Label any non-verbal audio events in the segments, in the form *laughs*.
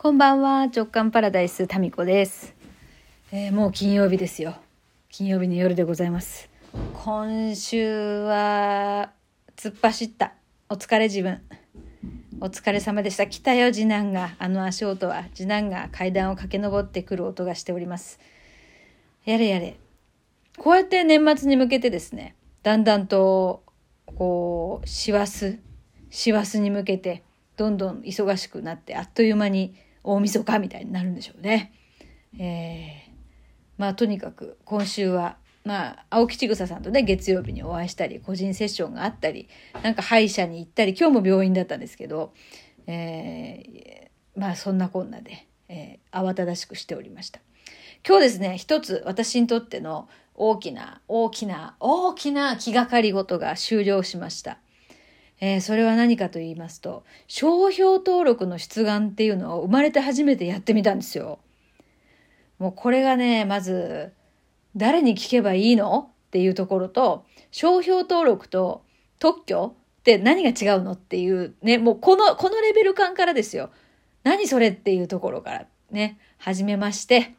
こんばんは、直感パラダイスタミコです、えーもう金曜日ですよ。金曜日の夜でございます。今週は突っ走った。お疲れ自分。お疲れ様でした。来たよ、次男が。あの足音は、次男が階段を駆け上ってくる音がしております。やれやれ。こうやって年末に向けてですね、だんだんと、こう、師走、師走に向けて、どんどん忙しくなって、あっという間に大晦日みたいになるんでしょうね。えーまあとにかく今週は、まあ、青木千草さんとね、月曜日にお会いしたり、個人セッションがあったり、なんか歯医者に行ったり、今日も病院だったんですけど、えーまあそんなこんなで、えー慌ただしくしておりました。今日ですね、一つ私にとっての大きな、大きな、大きな気がかり事が終了しました。えーそれは何かと言いますと、商標登録の出願っていうのを生まれて初めてやってみたんですよ。もうこれがね、まず、誰に聞けばいいの？っていうところと、商標登録と特許って何が違うの？っていうね、もうこの、このレベル感からですよ。何それっていうところからね、始めまして、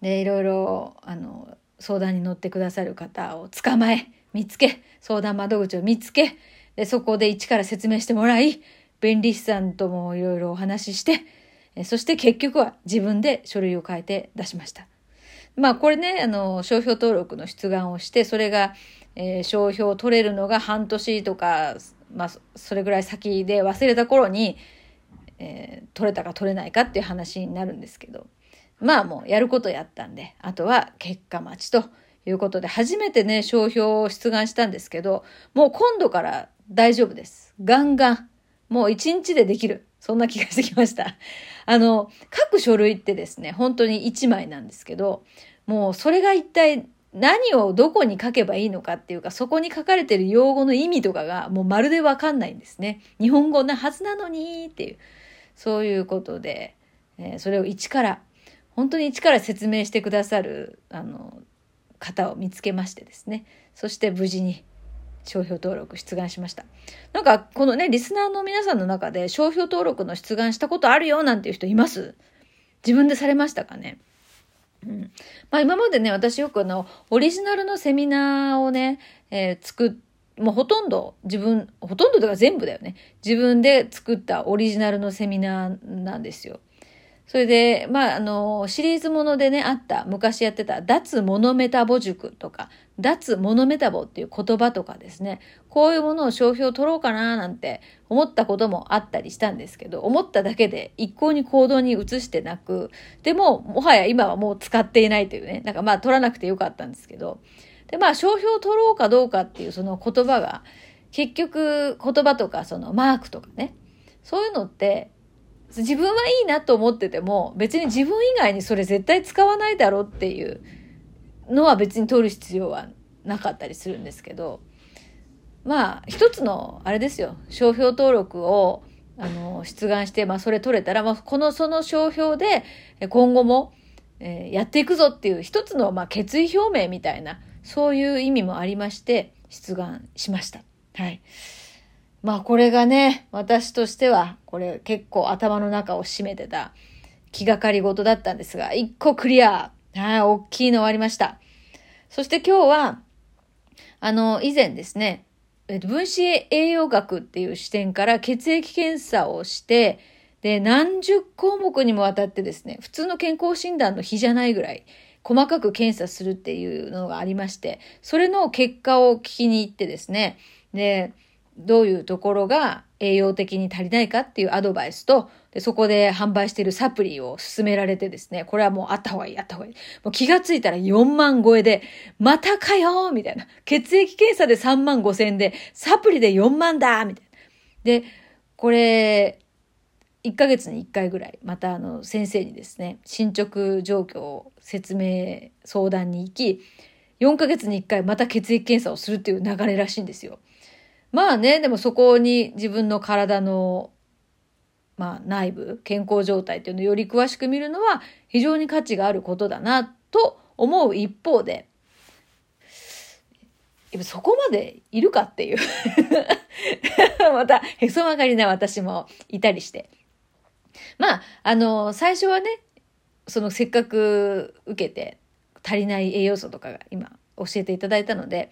で、いろいろ、あの、相談に乗ってくださる方を捕まえ、見つけ、相談窓口を見つけ、で、そこで一から説明してもらい、弁理士さんともいろいろお話しして、そして結局は自分で書類を書いて出しました。まあこれね、あの、商標登録の出願をして、それが、えー商標を取れるのが半年とか、まあそそれぐらい先で忘れた頃に、えー取れたか取れないかっていう話になるんですけど、まあもうやることやったんで、あとは結果待ちということで、初めてね、商標を出願したんですけど、もう今度から大丈夫です。ガンガン。もう一日でできる。そんな気がしてきました。*laughs* あの、書く書類ってですね、本当に一枚なんですけど、もうそれが一体何をどこに書けばいいのかっていうか、そこに書かれてる用語の意味とかがもうまるでわかんないんですね。日本語なはずなのにっていう、そういうことで、えーそれを一から、本当に一から説明してくださる、あの、方を見つけましてですね。そして無事に商標登録出願しました。なんか、このね、リスナーの皆さんの中で商標登録の出願したことあるよなんていう人います？自分でされましたかね？うん。まあ今までね、私よくあの、オリジナルのセミナーをね、えー作っもうほとんど自分、ほとんどとか全部だよね。自分で作ったオリジナルのセミナーなんですよ。それで、まあ、あの、シリーズものでね、あった、昔やってた、脱モノメタボ塾とか、脱モノメタボっていう言葉とかですね、こういうものを商標取ろうかななんて思ったこともあったりしたんですけど、思っただけで一向に行動に移してなく、でも、もはや今はもう使っていないというね、なんかまあ取らなくてよかったんですけど、で、まあ商標取ろうかどうかっていうその言葉が、結局言葉とかそのマークとかね、そういうのって、自分はいいなと思ってても、別に自分以外にそれ絶対使わないだろうっていうのは別に取る必要はなかったりするんですけど、まあ、一つの、あれですよ、商標登録を、あの、出願して、まあ、それ取れたら、まあ、この、その商標で、今後も、えーやっていくぞっていう一つの、まあ、決意表明みたいな、そういう意味もありまして、出願しました。はい。まあこれがね、私としては、これ結構頭の中を占めてた気がかり事だったんですが、一個クリア。はい、大きいの終わりました。そして今日は、あの、以前ですね、分子栄養学っていう視点から血液検査をして、で、何十項目にもわたってですね、普通の健康診断の比じゃないぐらい、細かく検査するっていうのがありまして、それの結果を聞きに行ってですね、で、どういうところが栄養的に足りないかっていうアドバイスと、でそこで販売しているサプリを勧められてですね、これはもうあった方がいい、あった方がいい。もう気がついたら4万超えで、またかよみたいな。血液検査で3万5千で、サプリで4万だみたいな。で、これ、1ヶ月に1回ぐらい、またあの、先生にですね、進捗状況を説明、相談に行き、4ヶ月に1回また血液検査をするっていう流れらしいんですよ。まあね、でもそこに自分の体の、まあ内部、健康状態っていうのをより詳しく見るのは非常に価値があることだなと思う一方で、やっぱそこまでいるかっていう。*laughs* また、へそ曲がりな私もいたりして。まあ、あの、最初はね、そのせっかく受けて足りない栄養素とかが今教えていただいたので、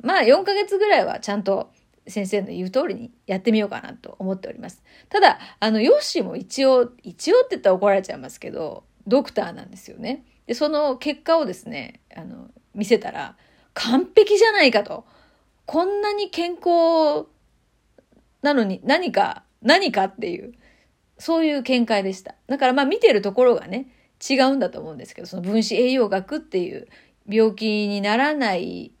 まあ4ヶ月ぐらいはちゃんと先生の言う通りにやってみようかなと思っております。ただ、あの、ヨッシーも一応、一応って言ったら怒られちゃいますけど、ドクターなんですよね。で、その結果をですね、あの、見せたら、完璧じゃないかと。こんなに健康なのに何か、何かっていう、そういう見解でした。だからまあ見てるところがね、違うんだと思うんですけど、その分子栄養学っていう病気にならない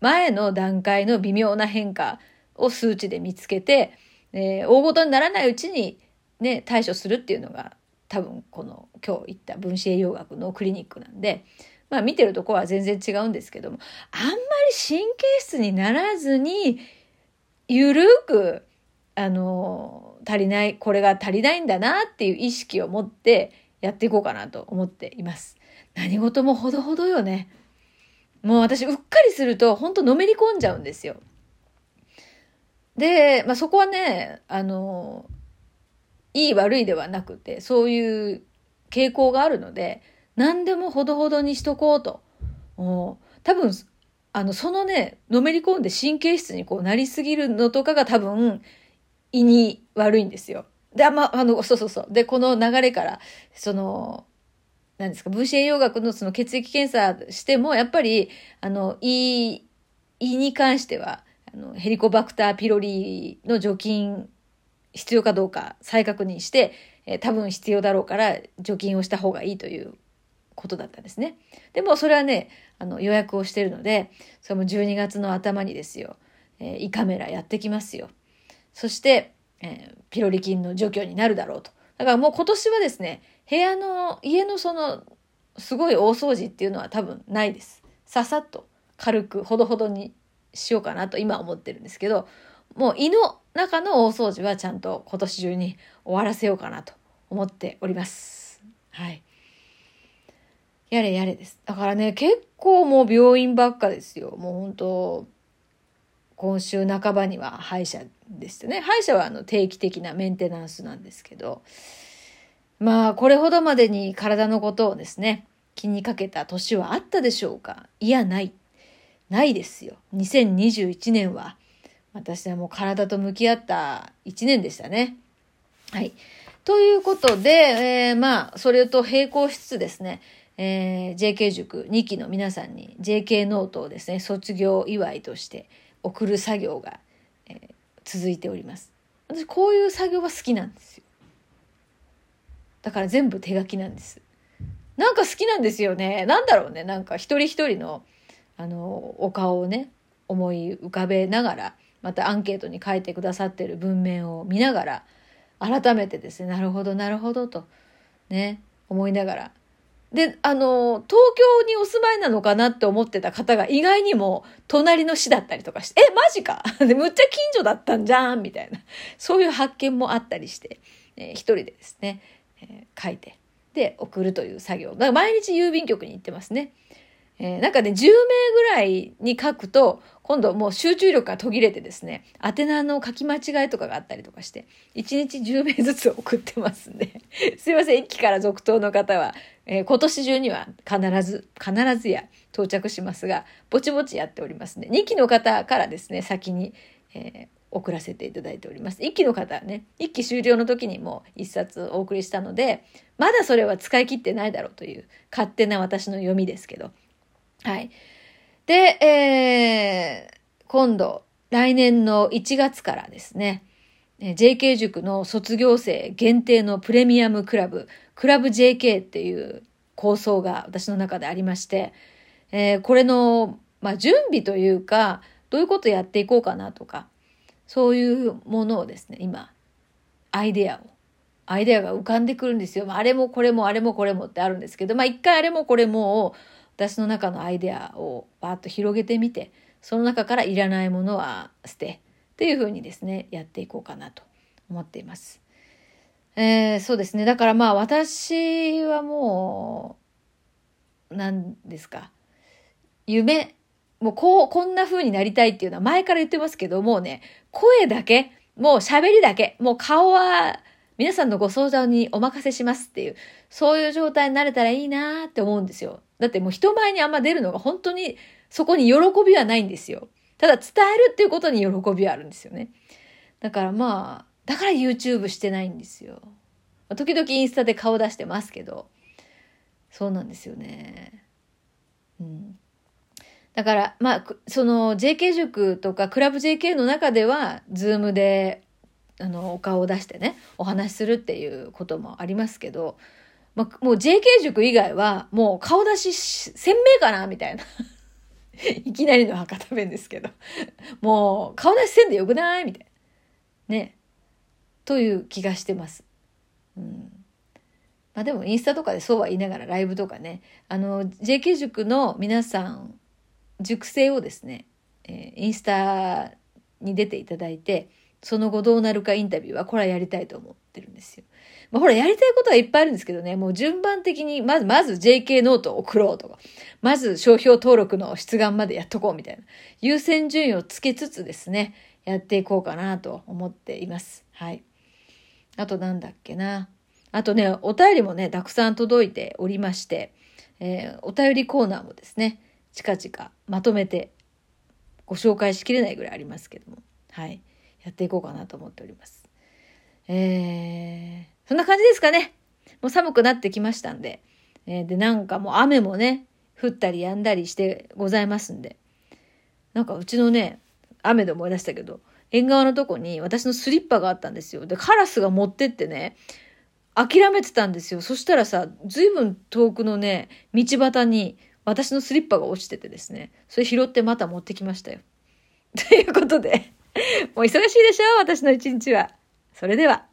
前の段階の微妙な変化を数値で見つけて、えー、大ごとにならないうちにね、対処するっていうのが多分この今日言った分子栄養学のクリニックなんで、まあ見てるとこは全然違うんですけども、あんまり神経質にならずに、ゆるく、あの、足りない、これが足りないんだなっていう意識を持ってやっていこうかなと思っています。何事もほどほどよね。もう私うっかりすると本当のめり込んじゃうんですよ。で、まあ、そこはね、あの、いい悪いではなくて、そういう傾向があるので、何でもほどほどにしとこうと。多分、あの、そのね、のめり込んで神経質にこうなりすぎるのとかが多分、胃に悪いんですよ。で、あ、まあ、の、そうそうそう。で、この流れから、その、何ですか、分子栄養学のその血液検査しても、やっぱり、あの、胃、胃に関しては、あの、ヘリコバクターピロリの除菌必要かどうか再確認して、えー、多分必要だろうから除菌をした方がいいということだったんですね。でもそれはね、あの予約をしてるので、それも12月の頭にですよ、えー、胃カメラやってきますよ。そして、えー、ピロリ菌の除去になるだろうと。だからもう今年はですね、部屋の、家のその、すごい大掃除っていうのは多分ないです。ささっと軽くほどほどにしようかなと今思ってるんですけど、もう胃の中の大掃除はちゃんと今年中に終わらせようかなと思っております。はい。やれやれです。だからね、結構もう病院ばっかですよ。もう本当今週半ばには歯医者ですよね。歯医者はあの定期的なメンテナンスなんですけど、まあ、これほどまでに体のことをですね、気にかけた年はあったでしょうか？いや、ない。ないですよ。2021年は、私はもう体と向き合った1年でしたね。はい。ということで、えー、まあ、それと並行しつつですね、えー、JK 塾2期の皆さんに JK ノートをですね、卒業祝いとして送る作業が、えー、続いております。私、こういう作業は好きなんですよ。だから全部手書きなんです。なんか好きなんですよね。なんだろうね。なんか一人一人の、あの、お顔をね、思い浮かべながら、またアンケートに書いてくださってる文面を見ながら、改めてですね、なるほど、なるほどと、ね、思いながら。で、あの、東京にお住まいなのかなって思ってた方が意外にも隣の市だったりとかして、え、マジか *laughs* で、むっちゃ近所だったんじゃんみたいな。そういう発見もあったりして、えー、一人でですね、えー、書いて、で、送るという作業。だか毎日郵便局に行ってますね。えー、なんかね、10名ぐらいに書くと、今度もう集中力が途切れてですね、宛名の書き間違いとかがあったりとかして、1日10名ずつ送ってますんで、*laughs* すいません、1期から続投の方は、えー、今年中には必ず、必ずや到着しますが、ぼちぼちやっておりますね。2期の方からですね、先に、えー送らせていただいております。一期の方はね、一期終了の時にも一冊お送りしたので、まだそれは使い切ってないだろうという勝手な私の読みですけど。はい。で、えー、今度、来年の1月からですね、JK 塾の卒業生限定のプレミアムクラブ、クラブ JK っていう構想が私の中でありまして、えー、これの、まあ、準備というか、どういうことやっていこうかなとか、そういうものをですね、今、アイデアを、アイデアが浮かんでくるんですよ。あれもこれもあれもこれもってあるんですけど、まあ一回あれもこれもを私の中のアイデアをバーッと広げてみて、その中からいらないものは捨て、っていうふうにですね、やっていこうかなと思っています。えー、そうですね。だからまあ私はもう、何ですか。夢、もうこう、こんな風になりたいっていうのは前から言ってますけど、もうね、声だけ、もう喋りだけ、もう顔は皆さんのご相談にお任せしますっていう、そういう状態になれたらいいなって思うんですよ。だってもう人前にあんま出るのが本当にそこに喜びはないんですよ。ただ伝えるっていうことに喜びはあるんですよね。だからまあ、だから YouTube してないんですよ。時々インスタで顔出してますけど、そうなんですよね。うん。だから、まあ、その JK 塾とかクラブ JK の中では、ズームで、あの、お顔を出してね、お話しするっていうこともありますけど、まあ、もう JK 塾以外は、もう顔出し鮮明かなみたいな。*laughs* いきなりの博多弁ですけど。もう、顔出しせんでよくないみたいな。ね。という気がしてます。うん。まあでもインスタとかでそうは言いながらライブとかね、あの、JK 塾の皆さん塾生をですね、えー、インスタに出ていただいて、その後どうなるかインタビューはこれはやりたいと思ってるんですよ。まあ、ほら、やりたいことはいっぱいあるんですけどね、もう順番的に、まず、まず JK ノートを送ろうとか、まず商標登録の出願までやっとこうみたいな、優先順位をつけつつですね、やっていこうかなと思っています。はい。あとなんだっけな。あとね、お便りもね、たくさん届いておりまして、えー、お便りコーナーもですね、近々まとめてご紹介しきれないぐらいありますけども、はい、やっていこうかなと思っております。えー、そんな感じですかね。もう寒くなってきましたんで、えー、で、なんかもう雨もね、降ったり止んだりしてございますんで、なんかうちのね、雨で思い出したけど、縁側のとこに私のスリッパがあったんですよ。で、カラスが持ってってね、諦めてたんですよ。そしたらさ、ずいぶん遠くのね、道端に私のスリッパが落ちててですね、それ拾ってまた持ってきましたよ。ということで、もう忙しいでしょ私の一日は。それでは。